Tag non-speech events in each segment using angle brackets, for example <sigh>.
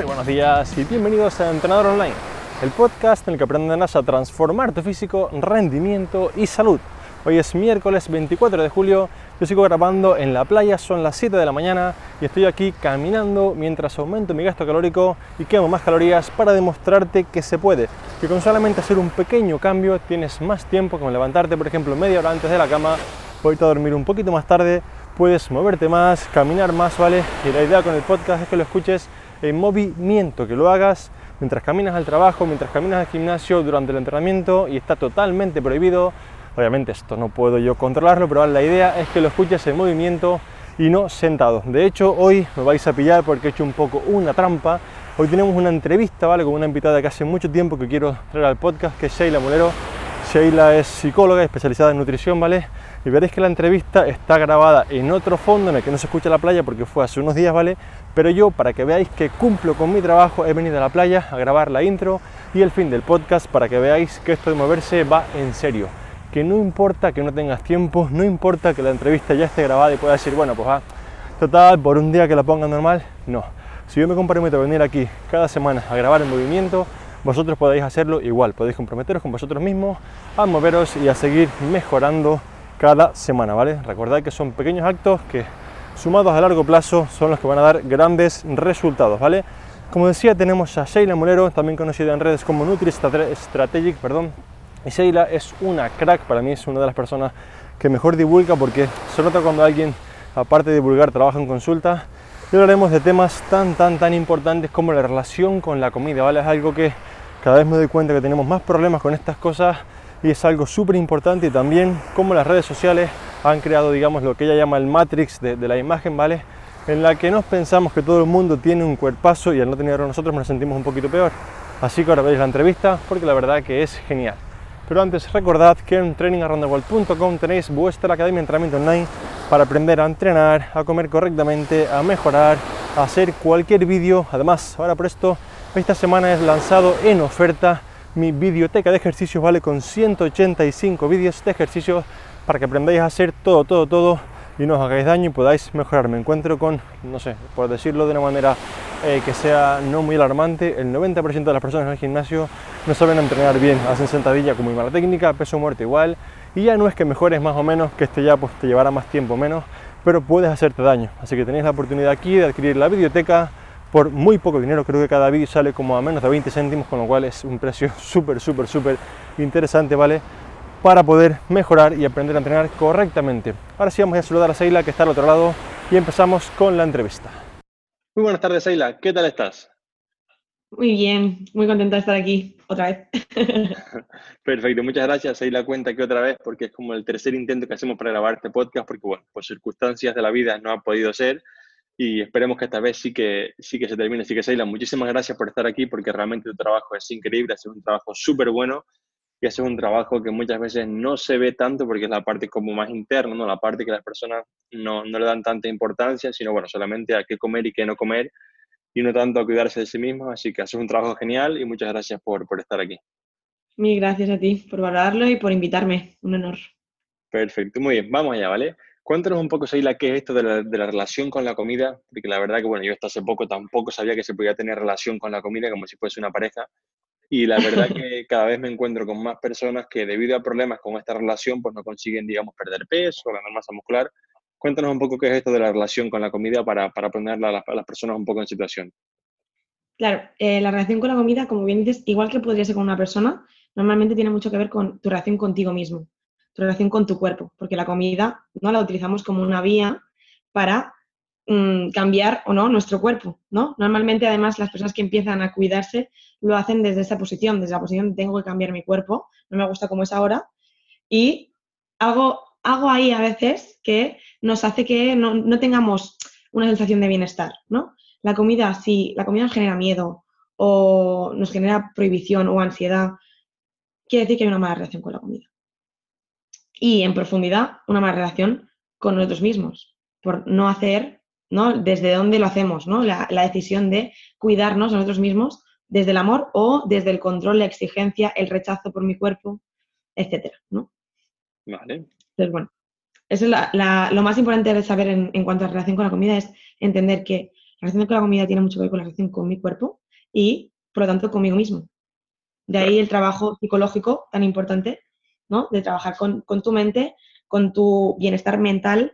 Muy buenos días y bienvenidos a Entrenador Online, el podcast en el que aprenderás a transformar tu físico, rendimiento y salud. Hoy es miércoles 24 de julio, yo sigo grabando en la playa, son las 7 de la mañana y estoy aquí caminando mientras aumento mi gasto calórico y quemo más calorías para demostrarte que se puede, que con solamente hacer un pequeño cambio tienes más tiempo como levantarte, por ejemplo, media hora antes de la cama, irte a dormir un poquito más tarde, puedes moverte más, caminar más, ¿vale? Y la idea con el podcast es que lo escuches en movimiento, que lo hagas mientras caminas al trabajo, mientras caminas al gimnasio, durante el entrenamiento y está totalmente prohibido. Obviamente esto no puedo yo controlarlo, pero la idea es que lo escuches en movimiento y no sentado. De hecho, hoy me vais a pillar porque he hecho un poco una trampa. Hoy tenemos una entrevista, ¿vale? Con una invitada que hace mucho tiempo que quiero traer al podcast, que es Sheila Molero. Sheila es psicóloga especializada en nutrición, ¿vale? Y veréis que la entrevista está grabada en otro fondo en el que no se escucha la playa porque fue hace unos días, ¿vale? Pero yo, para que veáis que cumplo con mi trabajo, he venido a la playa a grabar la intro y el fin del podcast para que veáis que esto de moverse va en serio. Que no importa que no tengas tiempo, no importa que la entrevista ya esté grabada y puedas decir, bueno, pues va, total, por un día que la ponga normal, no. Si yo me comprometo a venir aquí cada semana a grabar en movimiento, vosotros podéis hacerlo igual, podéis comprometeros con vosotros mismos a moveros y a seguir mejorando cada semana, ¿vale? Recordad que son pequeños actos que sumados a largo plazo son los que van a dar grandes resultados, ¿vale? Como decía, tenemos a Sheila Molero, también conocida en redes como Nutri Strategic, perdón. Y Sheila es una crack, para mí es una de las personas que mejor divulga porque se nota cuando alguien, aparte de divulgar, trabaja en consulta. Y hablaremos de temas tan, tan, tan importantes como la relación con la comida, ¿vale? Es algo que cada vez me doy cuenta que tenemos más problemas con estas cosas y es algo súper importante también como las redes sociales han creado, digamos, lo que ella llama el matrix de, la imagen, ¿vale? En la que nos pensamos que todo el mundo tiene un cuerpazo y al no tenerlo nosotros nos sentimos un poquito peor. Así que ahora veis la entrevista porque la verdad que es genial. Pero antes recordad que en trainingaroundtheworld.com tenéis vuestra academia de entrenamiento online para aprender a entrenar, a comer correctamente, a mejorar, a hacer cualquier vídeo. Además, ahora por esto, esta semana es lanzado en oferta mi biblioteca de ejercicios vale con 185 vídeos de ejercicios para que aprendáis a hacer todo, todo, todo y no os hagáis daño y podáis mejorar. Me encuentro con, no sé, por decirlo de una manera eh, que sea no muy alarmante, el 90% de las personas en el gimnasio no saben entrenar bien, hacen sentadilla con muy mala técnica, peso muerto igual, y ya no es que mejores más o menos, que este ya pues, te llevará más tiempo menos, pero puedes hacerte daño. Así que tenéis la oportunidad aquí de adquirir la biblioteca por muy poco dinero. Creo que cada vídeo sale como a menos de 20 céntimos, con lo cual es un precio <laughs> súper, súper, súper interesante, ¿vale? Para poder mejorar y aprender a entrenar correctamente. Ahora sí vamos a saludar a Seila, que está al otro lado, y empezamos con la entrevista. Muy buenas tardes, Seila. ¿Qué tal estás? Muy bien, muy contenta de estar aquí otra vez. <laughs> Perfecto, muchas gracias. Seila cuenta que otra vez, porque es como el tercer intento que hacemos para grabar este podcast, porque bueno, por circunstancias de la vida no ha podido ser y esperemos que esta vez sí que, sí que se termine. Así que, Seila, muchísimas gracias por estar aquí porque realmente tu trabajo es increíble, haces un trabajo súper bueno y haces un trabajo que muchas veces no se ve tanto porque es la parte como más interna, ¿no? la parte que las personas no, no le dan tanta importancia, sino bueno, solamente a qué comer y qué no comer y no tanto a cuidarse de sí mismo. Así que haces un trabajo genial y muchas gracias por, por estar aquí. Mil gracias a ti por valorarlo y por invitarme. Un honor. Perfecto, muy bien, vamos allá, ¿vale? Cuéntanos un poco, Seila, qué es esto de la, de la, relación con la comida, porque la verdad que, bueno, yo hasta hace poco tampoco sabía que se podía tener relación con la comida como si fuese una pareja, y la verdad que <laughs> cada vez me encuentro con más personas que debido a problemas con esta relación, pues no consiguen, digamos, perder peso, ganar masa muscular. Cuéntanos un poco qué es esto de la relación con la comida para, para ponerla a las, a las personas un poco en situación. Claro, eh, la relación con la comida, como bien dices, igual que podría ser con una persona, normalmente tiene mucho que ver con tu relación contigo mismo relación con tu cuerpo, porque la comida no la utilizamos como una vía para mm, cambiar o no nuestro cuerpo, ¿no? Normalmente, además, las personas que empiezan a cuidarse lo hacen desde esa posición, desde la posición de tengo que cambiar mi cuerpo, no me gusta como es ahora, y algo, hago ahí a veces que nos hace que no, no tengamos una sensación de bienestar, ¿no? La comida, si la comida nos genera miedo o nos genera prohibición o ansiedad, quiere decir que hay una mala relación con la comida y en profundidad una mala relación con nosotros mismos, por no hacer, ¿no? Desde dónde lo hacemos, ¿no? La, decisión de cuidarnos a nosotros mismos desde el amor o desde el control, la exigencia, el rechazo por mi cuerpo, etcétera, ¿no? Vale. Entonces, bueno, eso es lo más importante de saber en, en, cuanto a relación con la comida, es entender que La relación con la comida tiene mucho que ver con la relación con mi cuerpo y, por lo tanto, conmigo mismo. De ahí el trabajo psicológico tan importante, ¿no? De trabajar con, con tu mente, con tu bienestar mental,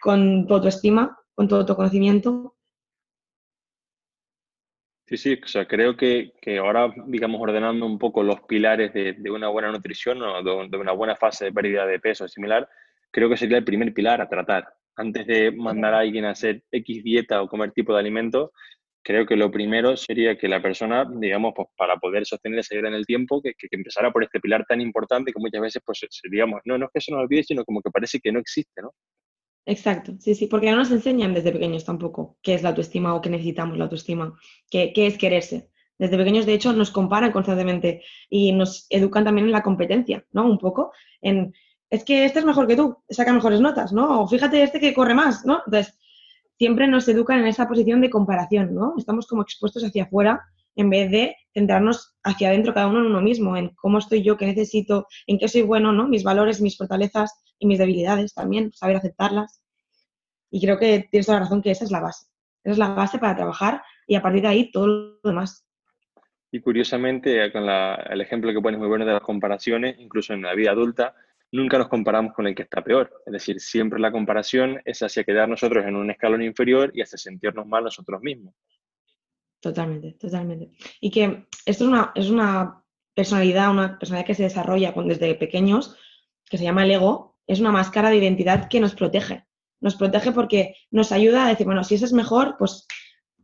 con tu autoestima, con tu autoconocimiento. Sí, sí, o sea, creo que, que ahora, digamos, ordenando un poco los pilares de, de una buena nutrición o de, de, una buena fase de pérdida de peso similar, creo que sería el primer pilar a tratar. Antes de mandar a alguien a hacer X dieta o comer tipo de alimento, creo que lo primero sería que la persona, digamos, pues para poder sostener esa vida en el tiempo, que, que, empezara por este pilar tan importante que muchas veces, pues, digamos, no, no es que se nos olvide, sino como que parece que no existe, ¿no? Exacto, sí, sí, porque no nos enseñan desde pequeños tampoco qué es la autoestima o qué necesitamos la autoestima, qué, qué es quererse. Desde pequeños, de hecho, nos comparan constantemente y nos educan también en la competencia, ¿no? Un poco, en, es que este es mejor que tú, saca mejores notas, ¿no? O fíjate este que corre más, ¿no? Entonces, siempre nos educan en esa posición de comparación, ¿no? Estamos como expuestos hacia afuera en vez de centrarnos hacia adentro cada uno en uno mismo, en cómo estoy yo, qué necesito, en qué soy bueno, ¿no? Mis valores, mis fortalezas y mis debilidades también, saber aceptarlas. Y creo que tienes toda la razón que esa es la base. Esa es la base para trabajar y a partir de ahí todo lo demás. Y curiosamente, con el ejemplo que pones muy bueno de las comparaciones, incluso en la vida adulta, nunca nos comparamos con el que está peor. Es decir, siempre la comparación es hacia quedar nosotros en un escalón inferior y hacia sentirnos mal nosotros mismos. Totalmente, totalmente. Y que esto es una, es una personalidad, una personalidad que se desarrolla desde pequeños, que se llama el ego, es una máscara de identidad que nos protege. Nos protege porque nos ayuda a decir, bueno, si eso es mejor, pues,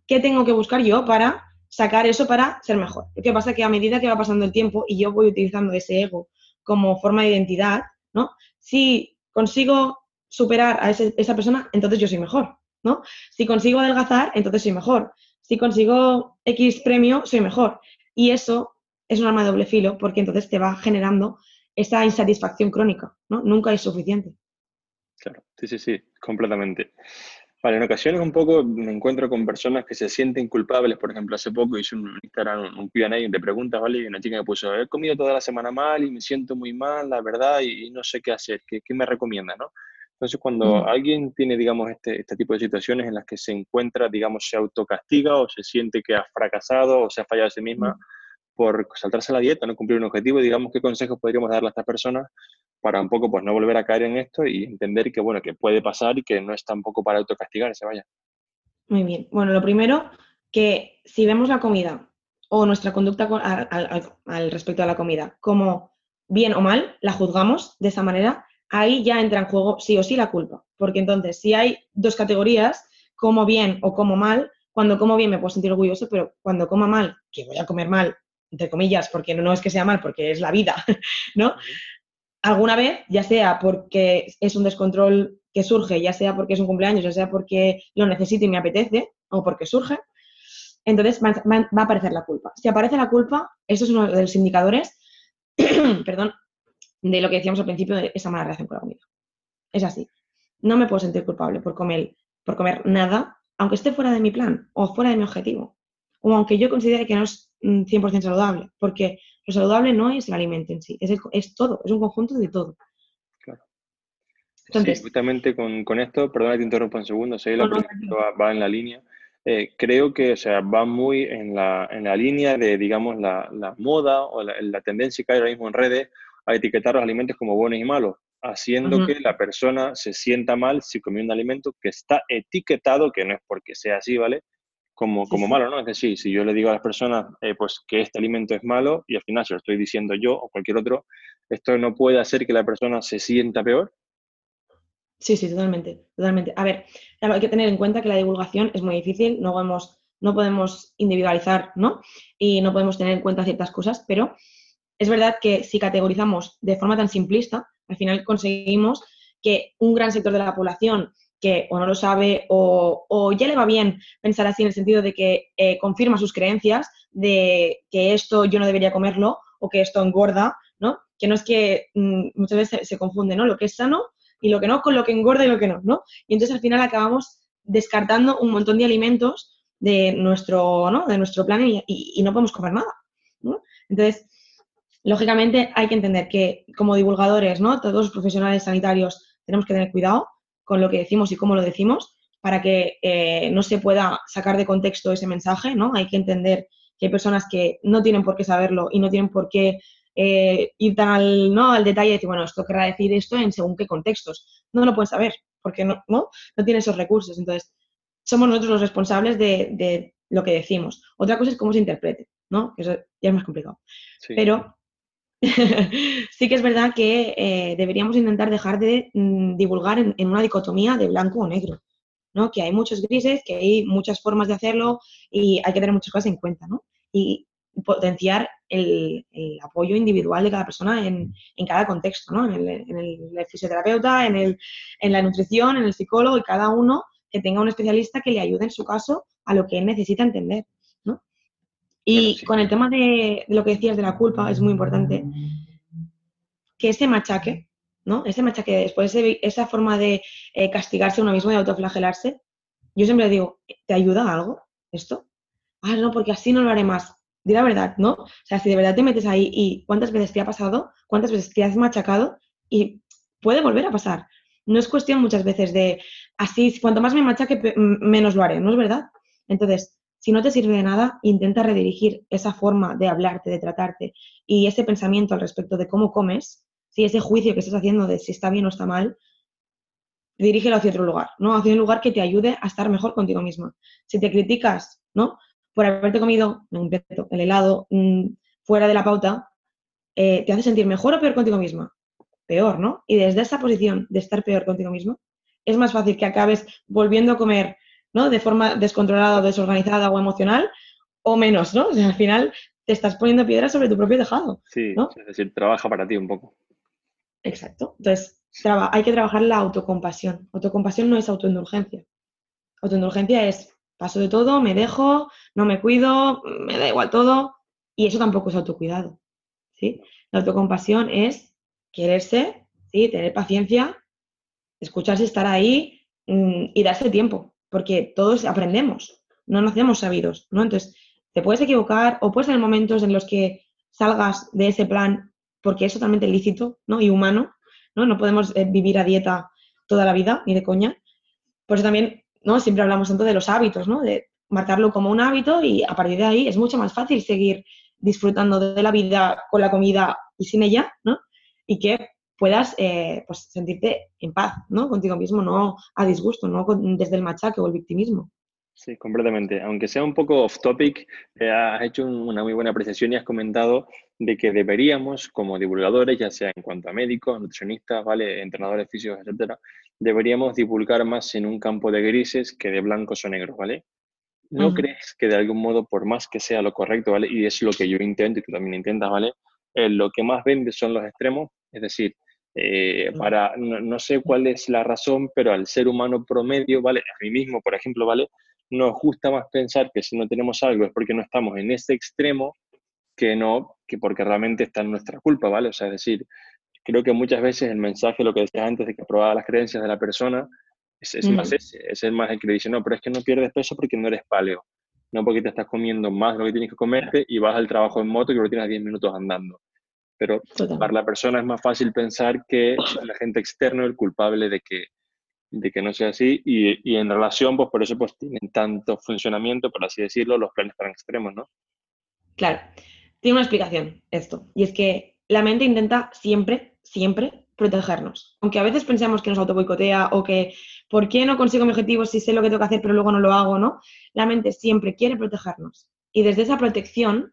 ¿qué tengo que buscar yo para sacar eso para ser mejor? ¿Qué pasa? Que a medida que va pasando el tiempo y yo voy utilizando ese ego como forma de identidad, ¿no? Si consigo superar a esa persona, entonces yo soy mejor, ¿no? Si consigo adelgazar, entonces soy mejor. Si consigo X premio, soy mejor. Y eso es un arma de doble filo porque entonces te va generando esa insatisfacción crónica, ¿no? Nunca es suficiente. Claro, sí, sí, sí, completamente. Vale, en ocasiones un poco me encuentro con personas que se sienten culpables. Por ejemplo, hace poco hice un Instagram, un Q&A de preguntas, ¿vale? Y una chica me puso, he comido toda la semana mal y me siento muy mal, la verdad, y, no sé qué hacer. ¿Qué, qué me recomienda, no? Entonces, cuando mm. alguien tiene, digamos, este, este tipo de situaciones en las que se encuentra, digamos, se autocastiga o se siente que ha fracasado o se ha fallado a sí misma, mm por saltarse la dieta, no cumplir un objetivo, digamos, ¿qué consejos podríamos darle a estas personas para un poco pues no volver a caer en esto y entender que, bueno, que puede pasar y que no es tampoco para autocastigarse, vaya? Muy bien. Bueno, lo primero, que si vemos la comida o nuestra conducta al, al, al respecto a la comida como bien o mal, la juzgamos de esa manera, ahí ya entra en juego sí o sí la culpa. Porque entonces, si hay dos categorías, como bien o como mal, cuando como bien me puedo sentir orgulloso, pero cuando coma mal, que voy a comer mal entre comillas, porque no es que sea mal, porque es la vida, <laughs> ¿no? Alguna vez, ya sea porque es un descontrol que surge, ya sea porque es un cumpleaños, ya sea porque lo necesito y me apetece, o porque surge, entonces va, a aparecer la culpa. Si aparece la culpa, eso es uno de los indicadores, <clears throat> perdón, de lo que decíamos al principio de esa mala relación con la comida. Es así. No me puedo sentir culpable por comer, por comer nada, aunque esté fuera de mi plan o fuera de mi objetivo. O aunque yo considere que no es 100% saludable, porque lo saludable no es el alimento en sí, es, el, es todo, es un conjunto de todo. Claro. Entonces, sí, justamente con, con, esto, perdona que te interrumpa un segundo, la no, no, va, va, en la línea. Eh, creo que o sea, va muy en la, en la línea de, digamos, la, la moda o la, la, tendencia que hay ahora mismo en redes a etiquetar los alimentos como buenos y malos, haciendo uh -huh. que la persona se sienta mal si comió un alimento que está etiquetado, que no es porque sea así, ¿vale? Como, como malo, ¿no? Es decir, si yo le digo a las personas eh, pues que este alimento es malo y al final se lo estoy diciendo yo o cualquier otro, esto no puede hacer que la persona se sienta peor. Sí, sí, totalmente, totalmente. A ver, hay que tener en cuenta que la divulgación es muy difícil, no podemos, no podemos individualizar, ¿no? Y no podemos tener en cuenta ciertas cosas, pero es verdad que si categorizamos de forma tan simplista, al final conseguimos que un gran sector de la población que o no lo sabe o, ya le va bien pensar así en el sentido de que eh, confirma sus creencias de que esto yo no debería comerlo o que esto engorda, ¿no? Que no es que mmm, muchas veces se, confunde, ¿no? Lo que es sano y lo que no con lo que engorda y lo que no, ¿no? Y entonces al final acabamos descartando un montón de alimentos de nuestro, ¿no? de nuestro plan y, no podemos comer nada. Entonces, lógicamente hay que entender que como divulgadores, ¿no? Todos los profesionales sanitarios tenemos que tener cuidado con lo que decimos y cómo lo decimos, para que eh, no se pueda sacar de contexto ese mensaje, ¿no? Hay que entender que hay personas que no tienen por qué saberlo y no tienen por qué eh, ir tan al, ¿no? al detalle y decir, bueno, esto querrá decir esto en según qué contextos. No lo pueden saber porque no, no, no tiene esos recursos. Entonces, somos nosotros los responsables de, lo que decimos. Otra cosa es cómo se interprete, ¿no? Eso ya es más complicado. Pero <laughs> sí que es verdad que eh, deberíamos intentar dejar de mm, divulgar en, una dicotomía de blanco o negro, ¿no? Que hay muchos grises, que hay muchas formas de hacerlo y hay que tener muchas cosas en cuenta, ¿no? Y potenciar el, apoyo individual de cada persona en, cada contexto, ¿no? En el, fisioterapeuta, en, el, en la nutrición, en el psicólogo y cada uno que tenga un especialista que le ayude en su caso a lo que él necesita entender, Y con el tema de, lo que decías de la culpa, es muy importante que ese machaque, ¿no? Ese machaque después, esa forma de eh, castigarse a uno mismo y autoflagelarse, yo siempre digo, ¿te ayuda algo esto? Ah, no, porque así no lo haré más. Di la verdad, ¿no? O sea, si de verdad te metes ahí y cuántas veces te ha pasado, cuántas veces te has machacado y puede volver a pasar. No es cuestión muchas veces de así, cuanto más me machaque, menos lo haré, ¿no es verdad? Entonces, si no te sirve de nada, intenta redirigir esa forma de hablarte, de tratarte y ese pensamiento al respecto de cómo comes, si ese juicio que estás haciendo de si está bien o está mal, dirígelo hacia otro lugar, ¿no? Hacia un lugar que te ayude a estar mejor contigo misma. Si te criticas, ¿no? Por haberte comido el helado mm, fuera de la pauta, eh, ¿te hace sentir mejor o peor contigo misma? Peor, ¿no? Y desde esa posición de estar peor contigo mismo, es más fácil que acabes volviendo a comer ¿no? De forma descontrolada o desorganizada o emocional, o menos, ¿no? O sea, al final te estas poniendo piedras sobre tu propio tejado. Sí, es decir, trabaja para ti un poco. Exacto. Entonces, hay que trabajar la autocompasión. Autocompasión no es autoindulgencia. Autoindulgencia es paso de todo, me dejo, no me cuido, me da igual todo, y eso tampoco es autocuidado. ¿sí? La autocompasión es quererse, ¿sí? tener paciencia, escucharse, estar ahí mm, y darse tiempo porque todos aprendemos, no nacemos sabidos, ¿no? Entonces, te puedes equivocar o puedes tener momentos en los que salgas de ese plan porque es totalmente lícito, ¿no? Y humano, ¿no? No podemos eh, vivir a dieta toda la vida, ni de coña. Por eso también, ¿no? Siempre hablamos tanto de los hábitos, ¿no? De marcarlo como un hábito y a partir de ahí es mucho más fácil seguir disfrutando de la vida con la comida y sin ella, ¿no? Y que puedas eh, pues, sentirte en paz, ¿no? Contigo mismo, no a disgusto, no desde el machaque o el victimismo. Sí, completamente. Aunque sea un poco off topic, eh, has hecho una muy buena apreciación y has comentado de que deberíamos, como divulgadores, ya sea en cuanto a médicos, nutricionistas, ¿vale? entrenadores físicos, etcétera, deberíamos divulgar más en un campo de grises que de blancos o negros, ¿vale? ¿No crees que de algún modo, por más que sea lo correcto, ¿vale? Y es lo que yo intento y tú también intentas, ¿vale? Eh, lo que más vende son los extremos, es decir, eh, para, no, sé cuál es la razón, pero al ser humano promedio, ¿vale? A mí mismo, por ejemplo, ¿vale? Nos gusta más pensar que si no tenemos algo es porque no estamos en ese extremo que no, que porque realmente está en nuestra culpa, ¿vale? O sea, es decir, creo que muchas veces el mensaje, lo que decías antes, de que aprobaba las creencias de la persona, es, es más ese, es el más el que le dice, no, pero es que no pierdes peso porque no eres paleo, no porque te estás comiendo más de lo que tienes que comerte y vas al trabajo en moto y lo tienes 10 minutos andando. Pero para la persona es más fácil pensar que el agente externo es el culpable de que, de que no sea así y, y, en relación, pues por eso pues tienen tanto funcionamiento, por así decirlo, los planes tan extremos, ¿no? Claro, tiene una explicación esto, y es que la mente intenta siempre, siempre protegernos. Aunque a veces pensemos que nos autoboicotea o que ¿por qué no consigo mi objetivo si sé lo que tengo que hacer pero luego no lo hago, ¿no? La mente siempre quiere protegernos. Y desde esa protección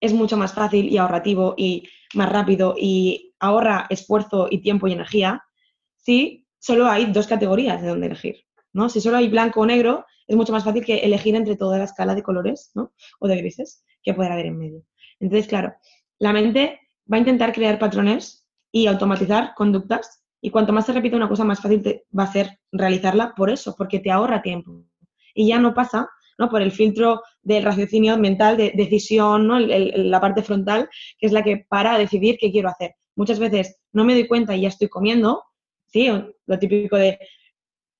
es mucho más fácil y ahorrativo y más rápido y ahorra esfuerzo y tiempo y energía si solo hay dos categorías de donde elegir. ¿no? Si solo hay blanco o negro, es mucho más fácil que elegir entre toda la escala de colores ¿no? o de grises que pueda haber en medio. Entonces, claro, la mente va a intentar crear patrones y automatizar conductas y cuanto más se repite una cosa, más fácil va a ser realizarla por eso, porque te ahorra tiempo. Y ya no pasa ¿no? por el filtro del raciocinio mental, de decisión, ¿no? la parte frontal, que es la que para a decidir qué quiero hacer. Muchas veces no me doy cuenta y ya estoy comiendo, ¿sí? Lo típico de,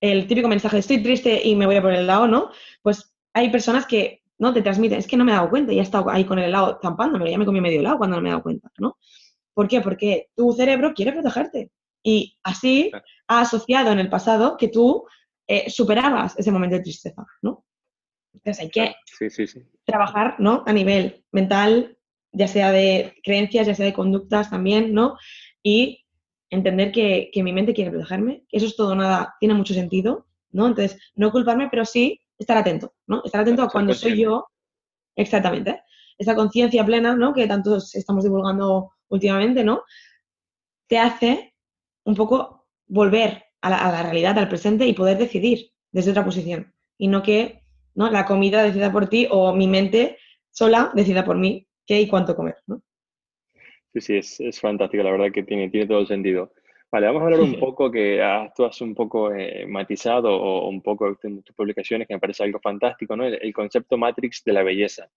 el típico mensaje, estoy triste y me voy a por el helado, ¿no? Pues hay personas que no te transmiten, es que no me he dado cuenta, ya he estado ahí con el helado zampándome, ya me comí medio helado cuando no me he dado cuenta, ¿no? ¿Por qué? Porque tu cerebro quiere protegerte y así ha asociado en el pasado que tú eh, superabas ese momento de tristeza, ¿no? Entonces hay que trabajar, ¿no? A nivel mental, ya sea de creencias, ya sea de conductas también, ¿no? Y entender que, mi mente quiere protegerme, que eso es todo nada, tiene mucho sentido, ¿no? Entonces, no culparme, pero sí estar atento, ¿no? Estar atento a cuando soy yo, exactamente, esa conciencia plena, ¿no? Que tanto estamos divulgando últimamente, ¿no? Te hace un poco volver a la, realidad, al presente y poder decidir desde otra posición. Y no que ¿no? la comida decida por ti o mi mente sola decida por mí qué y cuánto comer, ¿no? Sí, sí, es, es fantástico, la verdad que tiene, tiene todo el sentido. Vale, vamos a hablar un poco que tú has un poco eh, matizado o un poco en tus publicaciones que me parece algo fantástico, ¿no? El, concepto Matrix de la belleza,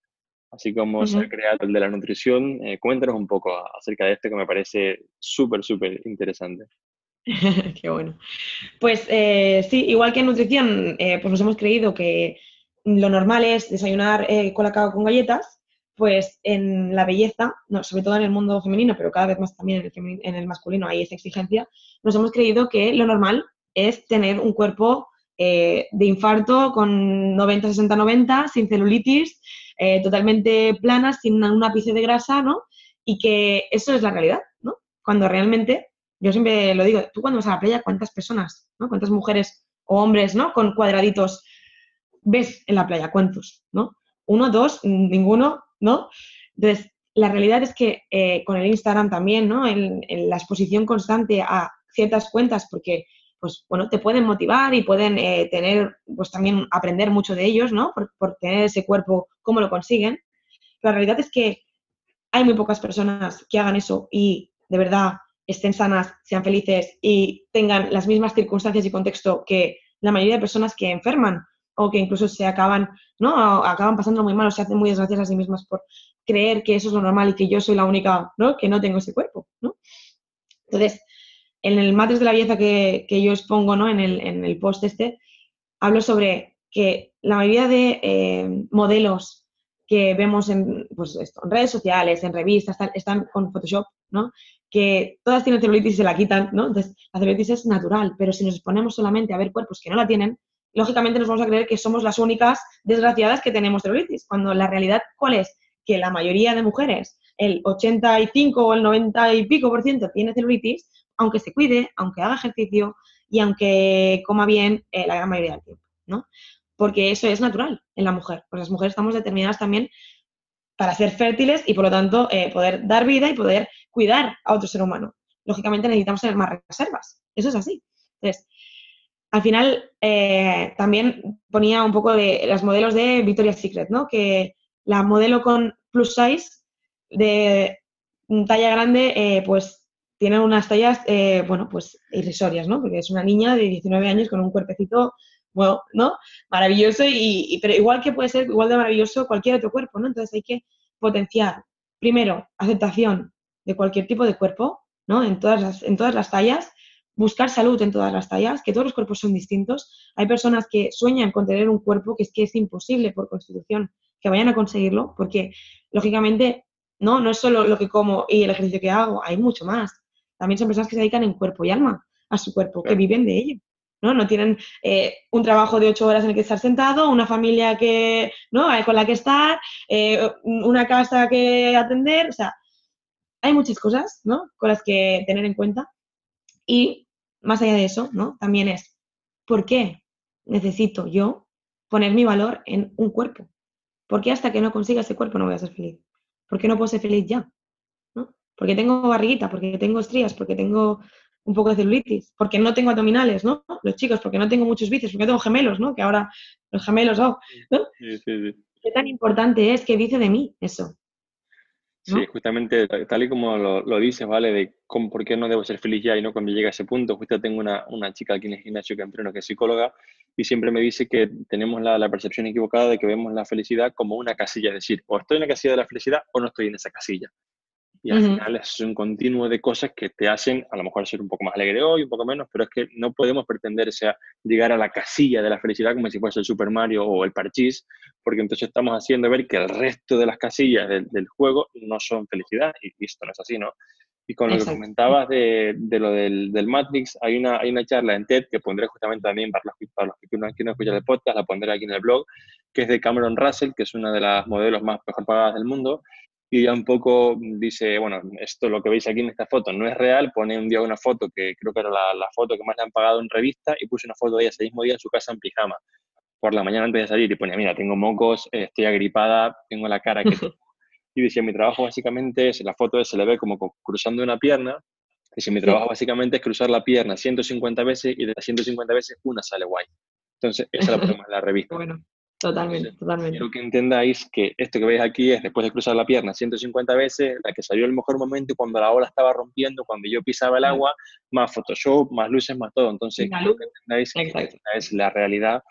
así como se ha creado el de la nutrición. Eh, cuéntanos un poco acerca de esto que me parece súper, súper interesante. <laughs> Qué bueno. Pues eh, sí, igual que en nutrición, pues nos hemos creído que lo normal es desayunar colacao con galletas, pues en la belleza, no, sobre todo en el mundo femenino, pero cada vez más también en el, en el masculino hay esa exigencia, nos hemos creído que lo normal es tener un cuerpo eh, de infarto con 90, 60, 90, sin celulitis, eh, totalmente plana, sin un ápice de grasa, ¿no? Y que eso es la realidad, ¿no? Cuando realmente, yo siempre lo digo, tú cuando vas a la playa, ¿cuántas personas, ¿no? ¿Cuántas mujeres o hombres, ¿no? Con cuadraditos ves en la playa? ¿Cuántos, ¿no? Uno, dos, ninguno, ¿no? Entonces, la realidad es que eh, con el Instagram también, ¿no? En, la exposición constante a ciertas cuentas, porque, pues, bueno, te pueden motivar y pueden eh, tener, pues, también aprender mucho de ellos, ¿no? Por, tener ese cuerpo, cómo lo consiguen. la realidad es que hay muy pocas personas que hagan eso y, de verdad, estén sanas, sean felices y tengan las mismas circunstancias y contexto que la mayoría de personas que enferman o que incluso se acaban, ¿no? acaban pasando muy mal o se hacen muy desgraciadas a sí mismas por creer que eso es lo normal y que yo soy la única, ¿no? Que no tengo ese cuerpo, ¿no? Entonces, en el matriz de la belleza que, yo expongo, ¿no? En el, en el, post este, hablo sobre que la mayoría de eh, modelos que vemos en, pues en redes sociales, en revistas, están con Photoshop, ¿no? Que todas tienen celulitis y se la quitan, ¿no? Entonces, la celulitis es natural, pero si nos exponemos solamente a ver cuerpos que no la tienen, lógicamente nos vamos a creer que somos las únicas desgraciadas que tenemos celulitis, cuando la realidad, ¿cuál es? Que la mayoría de mujeres, el 85 o el 90 y pico por ciento tiene celulitis, aunque se cuide, aunque haga ejercicio y aunque coma bien eh, la gran mayoría del tiempo, ¿no? Porque eso es natural en la mujer. Pues las mujeres estamos determinadas también para ser fértiles y por lo tanto eh, poder dar vida y poder cuidar a otro ser humano. Lógicamente necesitamos tener más reservas. Eso es así. Entonces, al final eh, también ponía un poco de las modelos de Victoria's Secret, ¿no? Que la modelo con plus size de talla grande, eh, pues tiene unas tallas, eh, bueno, pues irrisorias, ¿no? Porque es una niña de 19 años con un cuerpecito, bueno, ¿no? Maravilloso, y, pero igual que puede ser igual de maravilloso cualquier otro cuerpo, ¿no? Entonces hay que potenciar, primero, aceptación de cualquier tipo de cuerpo, ¿no? En todas las, en todas las tallas, buscar salud en todas las tallas, que todos los cuerpos son distintos. Hay personas que sueñan con tener un cuerpo que es que es imposible por constitución que vayan a conseguirlo, porque lógicamente no, no es solo lo que como y el ejercicio que hago, hay mucho más. También son personas que se dedican en cuerpo y alma a su cuerpo, que viven de ello. ¿no? No tienen eh, un trabajo de ocho horas en el que estar sentado, una familia que, ¿no? con la que estar, eh, una casa que atender, o sea, hay muchas cosas, ¿no? Con las que tener en cuenta. Y más allá de eso, ¿no? También es, ¿por qué necesito yo poner mi valor en un cuerpo? ¿Por qué hasta que no consiga ese cuerpo no voy a ser feliz? ¿Por qué no puedo ser feliz ya? ¿No? Porque tengo barriguita, porque tengo estrías, porque tengo un poco de celulitis, porque no tengo abdominales, ¿no? Los chicos, porque no tengo muchos bíceps, porque tengo gemelos, ¿no? Que ahora los gemelos, oh, ¿no? Sí, sí, sí. ¿Qué tan importante es que dice de mí eso? Sí, justamente tal y como lo, dices, ¿vale? De cómo, por qué no debo ser feliz ya y no cuando llegue a ese punto. Justo tengo una, una chica aquí en el gimnasio que entreno que es psicóloga y siempre me dice que tenemos la, la, percepción equivocada de que vemos la felicidad como una casilla, es decir, o estoy en la casilla de la felicidad o no estoy en esa casilla. Y al final es un continuo de cosas que te hacen a lo mejor ser un poco más alegre hoy, un poco menos, pero es que no podemos pretender sea, llegar a la casilla de la felicidad como si fuese el Super Mario o el Parchís, porque entonces estamos haciendo ver que el resto de las casillas del, del juego no son felicidad, y esto no es así, ¿no? Y con lo que comentabas de, de lo del, del, Matrix, hay una, hay una charla en TED que pondré justamente también para los, para los que no, no escuchan el podcast, la pondré aquí en el blog, que es de Cameron Russell, que es una de las modelos más mejor pagadas del mundo. Y ya un poco dice, bueno, esto lo que veis aquí en esta foto no es real, pone un día una foto que creo que era la, la foto que más le han pagado en revista y puse una foto de ella ese mismo día en su casa en pijama, por la mañana antes de salir y pone, mira, tengo mocos, estoy agripada, tengo la cara que... <laughs> y decía, mi trabajo básicamente es, la foto se le ve como cruzando una pierna, y si mi trabajo básicamente es cruzar la pierna 150 veces y de las 150 veces una sale guay. Entonces, esa la <laughs> ponemos en la revista. Bueno, totalmente, totalmente. Quiero que entendáis que esto que veis aquí es después de cruzar la pierna 150 veces, la que salió el mejor momento cuando la ola estaba rompiendo, cuando yo pisaba el agua, más Photoshop, más luces, más todo. Entonces, quiero que entendáis que esta es la realidad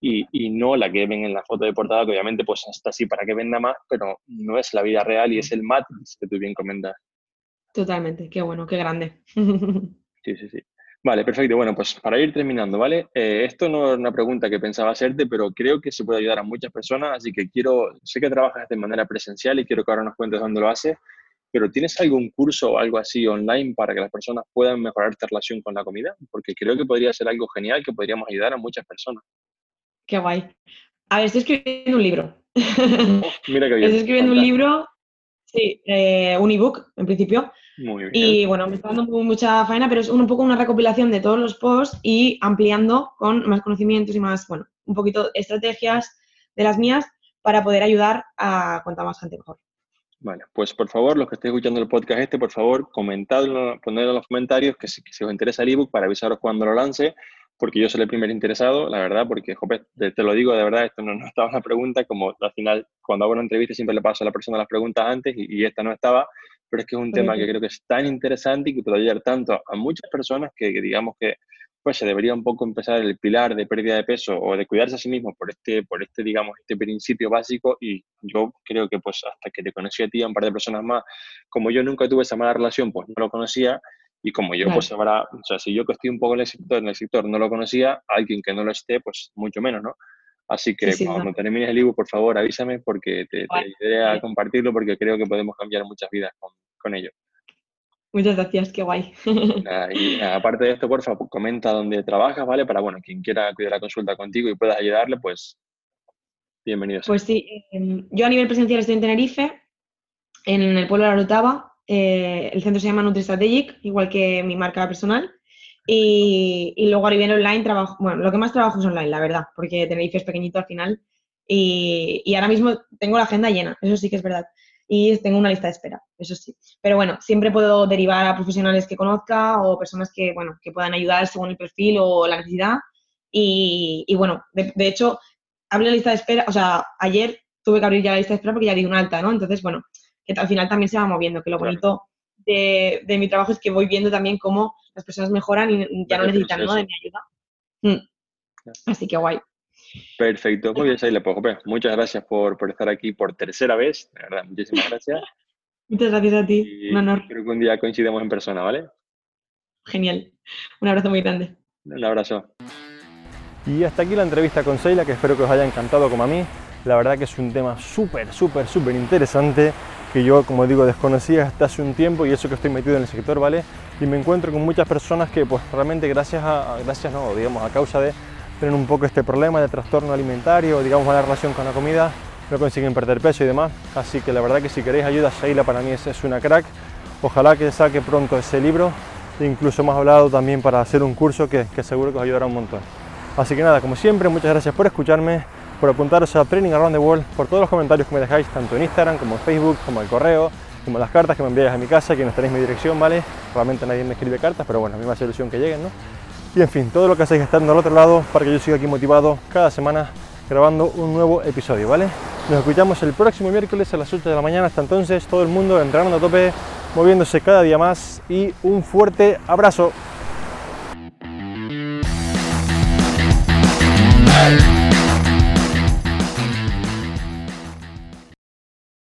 y, y, no la que ven en la foto de portada, que obviamente pues está así para que venda más, pero no es la vida real y es el Matrix que tú bien comentas. Totalmente, qué bueno, qué grande. sí, sí, sí. Vale, perfecto. Bueno, pues para ir terminando, ¿vale? Eh, esto no es una pregunta que pensaba hacerte, pero creo que se puede ayudar a muchas personas, así que quiero, sé que trabajas de manera presencial y quiero que ahora nos cuentes dónde lo haces, pero ¿tienes algún curso o algo así online para que las personas puedan mejorar esta relación con la comida? Porque creo que podría ser algo genial que podríamos ayudar a muchas personas. Qué guay. A ver, estoy escribiendo un libro. Oh, mira qué <laughs> bien. Estoy escribiendo un libro, sí, eh, un ebook en principio. Muy bien. Y bueno, me está dando mucha faena, pero es un, poco una recopilación de todos los posts y ampliando con más conocimientos y más, bueno, un poquito estrategias de las mías para poder ayudar a cuanta más gente mejor. Vale, pues por favor, los que estéis escuchando el podcast este, por favor, comentadlo, ponedlo en los comentarios que si, que si os interesa el ebook para avisaros cuando lo lance porque yo soy el primer interesado, la verdad, porque, jope, te, lo digo de verdad, esto no, no, estaba en la pregunta, como al final, cuando hago una entrevista siempre le paso a la persona las preguntas antes y, esta no estaba, pero es que es un tema que creo que es tan interesante y que puede ayudar tanto a muchas personas que, digamos que pues se debería un poco empezar el pilar de pérdida de peso o de cuidarse a sí mismo por este, por este, digamos, este principio básico. Y yo creo que pues hasta que te conocí a ti a un par de personas más, como yo nunca tuve esa mala relación, pues no lo conocía. Y como yo, pues habrá, o sea, si yo que estoy un poco en el sector, en el sector no lo conocía, alguien que no lo esté, pues mucho menos, ¿no? Así que cuando termines el libro, por favor, avísame porque te, te a compartirlo porque creo que podemos cambiar muchas vidas con, con ello. Muchas gracias, qué guay. <laughs> Y aparte de esto, por favor, comenta dónde trabajas, ¿vale? Para, bueno, quien quiera a la consulta contigo y pueda ayudarle, pues bienvenido. Pues sí, em, yo a nivel presencial estoy en Tenerife, en el pueblo de la Rutaba, eh, el centro se llama NutriStrategic, igual que mi marca personal. Y, luego a nivel online trabajo, bueno, lo que más trabajo es online, la verdad, porque Tenerife es pequeñito al final. Y, ahora mismo tengo la agenda llena, eso sí que es verdad. Y tengo una lista de espera, eso sí. Pero bueno, siempre puedo derivar a profesionales que conozca o personas que, bueno, que puedan ayudar según el perfil o la necesidad. Y, bueno, de, de hecho, abrí la lista de espera, o sea, ayer tuve que abrir ya la lista de espera porque ya di una alta, ¿no? Entonces, bueno, que al final también se va moviendo, que lo bonito de, mi trabajo es que voy viendo también cómo las personas mejoran y ya no necesitan de mi ayuda. Mm. Así que guay. Perfecto, muy bien, Saile, pues, muchas gracias por, estar aquí por tercera vez, de verdad, muchísimas gracias. <laughs> muchas gracias a ti, un honor. Creo que un día coincidamos en persona, ¿vale? Genial, un abrazo muy grande. Un abrazo. Y hasta aquí la entrevista con Seila, que espero que os haya encantado como a mí. La verdad que es un tema súper, súper, súper interesante que yo, como digo, desconocía hasta hace un tiempo y eso que estoy metido en el sector, ¿vale? Y me encuentro con muchas personas que, pues realmente gracias a, gracias no, digamos, a causa de tener un poco este problema de trastorno alimentario, digamos, mala relación con la comida, no consiguen perder peso y demás. Así que la verdad que si queréis ayuda, Sheila para mí es, es una crack. Ojalá que saque pronto ese libro. Incluso hemos hablado también para hacer un curso que, que seguro que os ayudará un montón. Así que nada, como siempre, muchas gracias por escucharme por apuntaros a Training Around the World, por todos los comentarios que me dejáis, tanto en Instagram como en Facebook, como el correo, como las cartas que me enviáis a mi casa, que no tenéis mi dirección, ¿vale? Realmente nadie me escribe cartas, pero bueno, a mí me hace ilusión que lleguen, ¿no? Y en fin, todo lo que hacéis estando al otro lado para que yo siga aquí motivado cada semana grabando un nuevo episodio, ¿vale? Nos escuchamos el próximo miércoles a las 8 de la mañana. Hasta entonces, todo el mundo entrenando a tope, moviéndose cada día más y un fuerte abrazo.